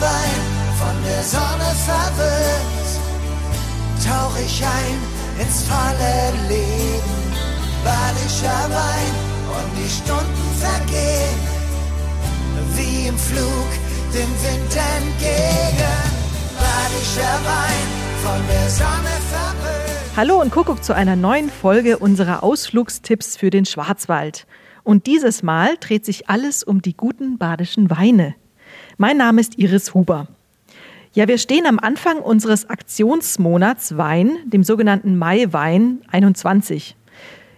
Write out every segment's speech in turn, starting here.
Wein, von der Sonne verwöhnt, tauch ich ein ins volle Leben. Badischer Wein und die Stunden vergehen, wie im Flug dem Wind entgegen. Badischer Wein, von der Sonne verwöhnt. Hallo und Kuckuck zu einer neuen Folge unserer Ausflugstipps für den Schwarzwald. Und dieses Mal dreht sich alles um die guten badischen Weine. Mein Name ist Iris Huber. Ja, wir stehen am Anfang unseres Aktionsmonats Wein, dem sogenannten Maiwein 21.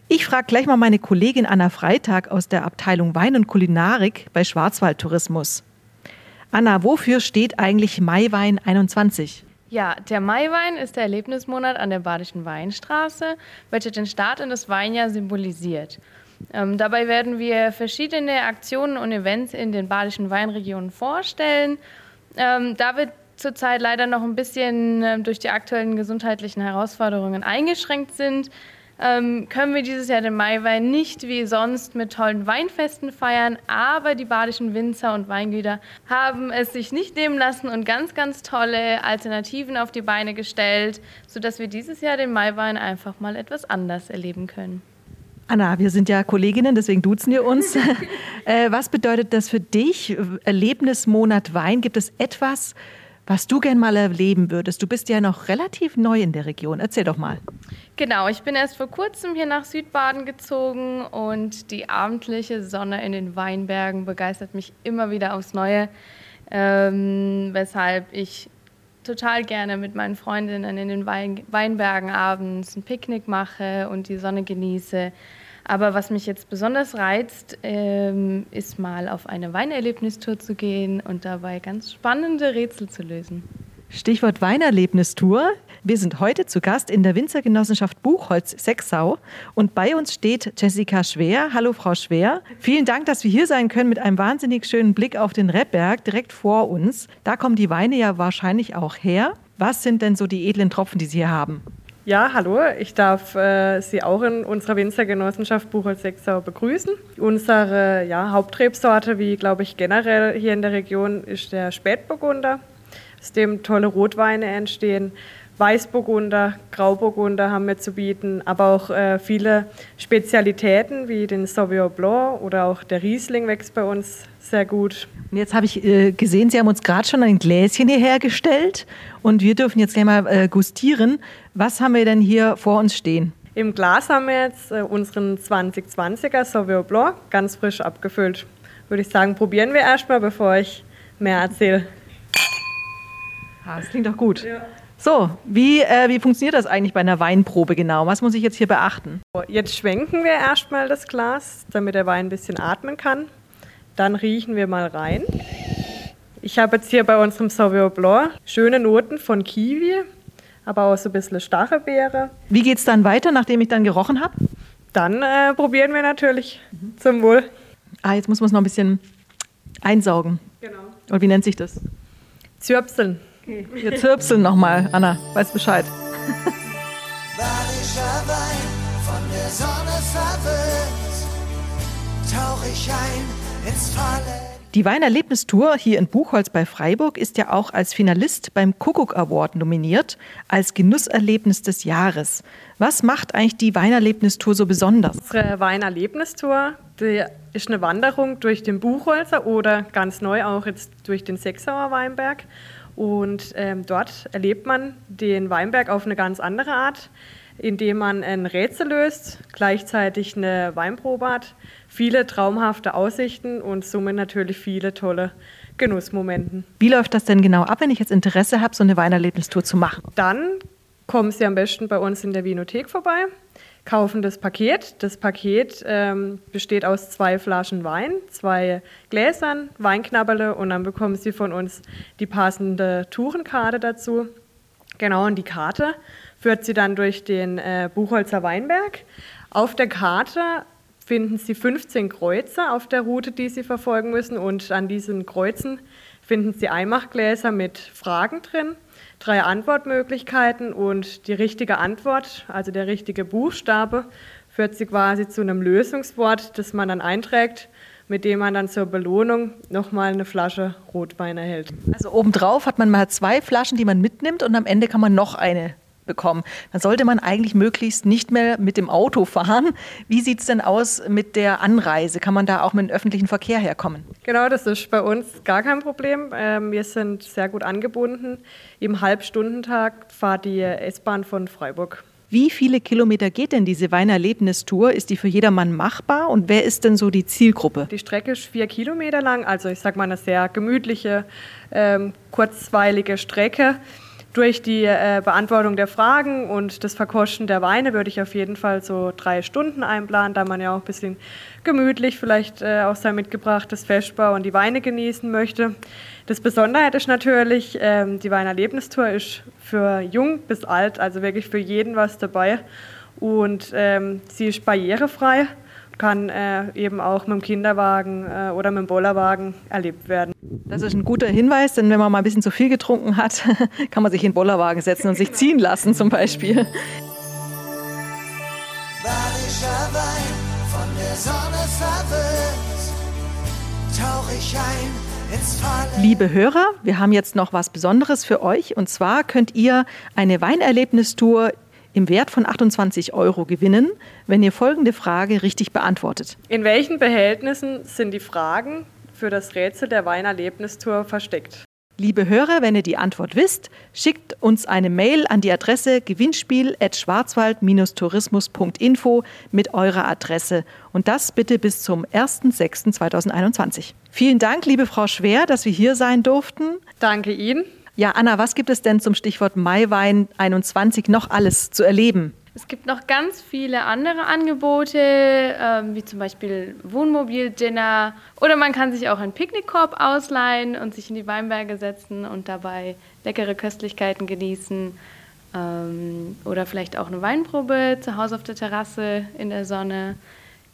Ich frage gleich mal meine Kollegin Anna Freitag aus der Abteilung Wein und Kulinarik bei Schwarzwaldtourismus. Anna, wofür steht eigentlich Maiwein 21? Ja, der Maiwein ist der Erlebnismonat an der Badischen Weinstraße, welcher den Start in das Weinjahr symbolisiert. Ähm, dabei werden wir verschiedene Aktionen und Events in den badischen Weinregionen vorstellen. Ähm, da wir zurzeit leider noch ein bisschen äh, durch die aktuellen gesundheitlichen Herausforderungen eingeschränkt sind, ähm, können wir dieses Jahr den Maiwein nicht wie sonst mit tollen Weinfesten feiern, aber die badischen Winzer und Weingüter haben es sich nicht nehmen lassen und ganz, ganz tolle Alternativen auf die Beine gestellt, sodass wir dieses Jahr den Maiwein einfach mal etwas anders erleben können. Anna, wir sind ja Kolleginnen, deswegen duzen wir uns. äh, was bedeutet das für dich? Erlebnismonat Wein. Gibt es etwas, was du gern mal erleben würdest? Du bist ja noch relativ neu in der Region. Erzähl doch mal. Genau, ich bin erst vor kurzem hier nach Südbaden gezogen und die abendliche Sonne in den Weinbergen begeistert mich immer wieder aufs Neue, ähm, weshalb ich total gerne mit meinen Freundinnen in den Wein Weinbergen abends ein Picknick mache und die Sonne genieße. Aber was mich jetzt besonders reizt, ähm, ist mal auf eine Weinerlebnistour zu gehen und dabei ganz spannende Rätsel zu lösen. Stichwort Weinerlebnistour. Wir sind heute zu Gast in der Winzergenossenschaft Buchholz Sechsau und bei uns steht Jessica Schwer. Hallo Frau Schwer. Vielen Dank, dass wir hier sein können mit einem wahnsinnig schönen Blick auf den Reppberg direkt vor uns. Da kommen die Weine ja wahrscheinlich auch her. Was sind denn so die edlen Tropfen, die Sie hier haben? Ja, hallo. Ich darf äh, Sie auch in unserer Winzergenossenschaft Buchholz Sechsau begrüßen. Unsere ja, Hauptrebsorte, wie glaube ich generell hier in der Region, ist der Spätburgunder aus dem tolle Rotweine entstehen. Weißburgunder, Grauburgunder haben wir zu bieten, aber auch äh, viele Spezialitäten wie den Sauvignon Blanc oder auch der Riesling wächst bei uns sehr gut. Und jetzt habe ich äh, gesehen, Sie haben uns gerade schon ein Gläschen hierher gestellt und wir dürfen jetzt gleich mal äh, gustieren. Was haben wir denn hier vor uns stehen? Im Glas haben wir jetzt äh, unseren 2020er Sauvignon Blanc ganz frisch abgefüllt. Würde ich sagen, probieren wir erstmal, bevor ich mehr erzähle. Ah, das klingt doch gut. Ja. So, wie, äh, wie funktioniert das eigentlich bei einer Weinprobe genau? Was muss ich jetzt hier beachten? Jetzt schwenken wir erstmal das Glas, damit der Wein ein bisschen atmen kann. Dann riechen wir mal rein. Ich habe jetzt hier bei unserem Sauvignon Blanc schöne Noten von Kiwi, aber auch so ein bisschen Stachelbeere. Wie geht es dann weiter, nachdem ich dann gerochen habe? Dann äh, probieren wir natürlich mhm. zum Wohl. Ah, jetzt muss man es noch ein bisschen einsaugen. Genau. Und wie nennt sich das? Zirpseln. Okay. Wir zirpseln nochmal, Anna, weiß Bescheid. Badischer Wein von der Sonne verwöhnt, tauch ich ein ins Falle. Die Weinerlebnistour hier in Buchholz bei Freiburg ist ja auch als Finalist beim Kuckuck Award nominiert, als Genusserlebnis des Jahres. Was macht eigentlich die Weinerlebnistour so besonders? Unsere Weinerlebnistour die ist eine Wanderung durch den Buchholzer oder ganz neu auch jetzt durch den Sechsauer Weinberg. Und ähm, dort erlebt man den Weinberg auf eine ganz andere Art, indem man ein Rätsel löst, gleichzeitig eine Weinprobe hat, viele traumhafte Aussichten und somit natürlich viele tolle Genussmomenten. Wie läuft das denn genau ab, wenn ich jetzt Interesse habe, so eine Weinerlebnistour zu machen? Dann kommen Sie am besten bei uns in der Vinothek vorbei kaufen das Paket. Das Paket ähm, besteht aus zwei Flaschen Wein, zwei Gläsern, Weinknabberle und dann bekommen Sie von uns die passende Tourenkarte dazu. Genau, und die Karte führt Sie dann durch den äh, Buchholzer Weinberg. Auf der Karte finden Sie 15 Kreuze auf der Route, die Sie verfolgen müssen und an diesen Kreuzen finden Sie Eimachgläser mit Fragen drin drei Antwortmöglichkeiten und die richtige Antwort, also der richtige Buchstabe, führt sie quasi zu einem Lösungswort, das man dann einträgt mit dem man dann zur Belohnung nochmal eine Flasche Rotwein erhält. Also obendrauf hat man mal zwei Flaschen, die man mitnimmt und am Ende kann man noch eine bekommen. Dann sollte man eigentlich möglichst nicht mehr mit dem Auto fahren. Wie sieht es denn aus mit der Anreise? Kann man da auch mit dem öffentlichen Verkehr herkommen? Genau, das ist bei uns gar kein Problem. Ähm, wir sind sehr gut angebunden. Im Halbstundentag fahrt die S-Bahn von Freiburg. Wie viele Kilometer geht denn diese Weinerlebnistour? Ist die für jedermann machbar? Und wer ist denn so die Zielgruppe? Die Strecke ist vier Kilometer lang, also ich sage mal eine sehr gemütliche, ähm, kurzweilige Strecke durch die äh, Beantwortung der Fragen und das Verkosten der Weine würde ich auf jeden Fall so drei Stunden einplanen, da man ja auch ein bisschen gemütlich vielleicht äh, auch sein mitgebrachtes Festbau und die Weine genießen möchte. Das Besonderheit ist natürlich, ähm, die Weinerlebnistour ist für jung bis alt, also wirklich für jeden was dabei und ähm, sie ist barrierefrei kann äh, eben auch mit dem Kinderwagen äh, oder mit dem Bollerwagen erlebt werden. Das ist ein guter Hinweis, denn wenn man mal ein bisschen zu viel getrunken hat, kann man sich in den Bollerwagen setzen und sich ziehen lassen zum Beispiel. Badischer Wein von der Sonne verwöhnt, tauch ich ein ins Falle. Liebe Hörer, wir haben jetzt noch was Besonderes für euch. Und zwar könnt ihr eine Weinerlebnistour im Wert von 28 Euro gewinnen, wenn ihr folgende Frage richtig beantwortet. In welchen Behältnissen sind die Fragen für das Rätsel der Weinerlebnistour versteckt? Liebe Hörer, wenn ihr die Antwort wisst, schickt uns eine Mail an die Adresse gewinnspiel.schwarzwald-tourismus.info mit eurer Adresse und das bitte bis zum 01.06.2021. Vielen Dank, liebe Frau Schwer, dass wir hier sein durften. Danke Ihnen. Ja, Anna, was gibt es denn zum Stichwort Maiwein 21 noch alles zu erleben? Es gibt noch ganz viele andere Angebote, ähm, wie zum Beispiel Wohnmobil-Dinner oder man kann sich auch einen Picknickkorb ausleihen und sich in die Weinberge setzen und dabei leckere Köstlichkeiten genießen. Ähm, oder vielleicht auch eine Weinprobe zu Hause auf der Terrasse in der Sonne.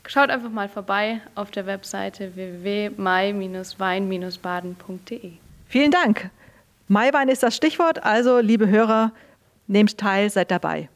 Schaut einfach mal vorbei auf der Webseite www.mai-wein-baden.de. Vielen Dank. Maiwein ist das Stichwort, also liebe Hörer, nehmt teil, seid dabei.